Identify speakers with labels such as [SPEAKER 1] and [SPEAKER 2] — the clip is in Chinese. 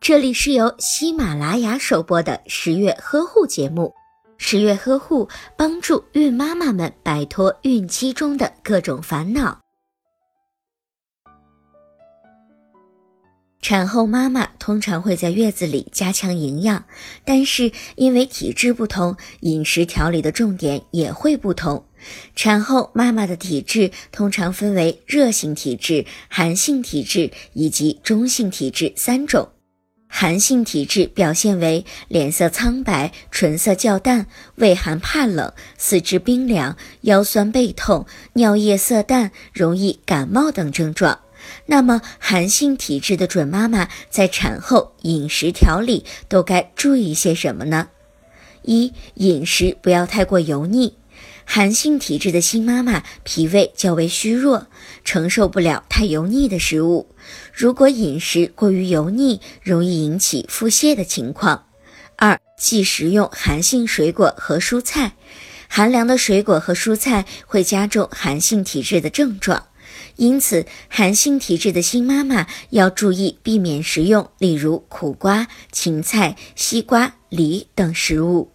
[SPEAKER 1] 这里是由喜马拉雅首播的十月呵护节目。十月呵护帮助孕妈妈们摆脱孕期中的各种烦恼。产后妈妈通常会在月子里加强营养，但是因为体质不同，饮食调理的重点也会不同。产后妈妈的体质通常分为热性体质、寒性体质以及中性体质三种。寒性体质表现为脸色苍白、唇色较淡、畏寒怕冷、四肢冰凉、腰酸背痛、尿液色淡、容易感冒等症状。那么，寒性体质的准妈妈在产后饮食调理都该注意些什么呢？一、饮食不要太过油腻。寒性体质的新妈妈脾胃较为虚弱，承受不了太油腻的食物。如果饮食过于油腻，容易引起腹泻的情况。二、忌食用寒性水果和蔬菜，寒凉的水果和蔬菜会加重寒性体质的症状，因此寒性体质的新妈妈要注意避免食用，例如苦瓜、芹菜、西瓜、梨等食物。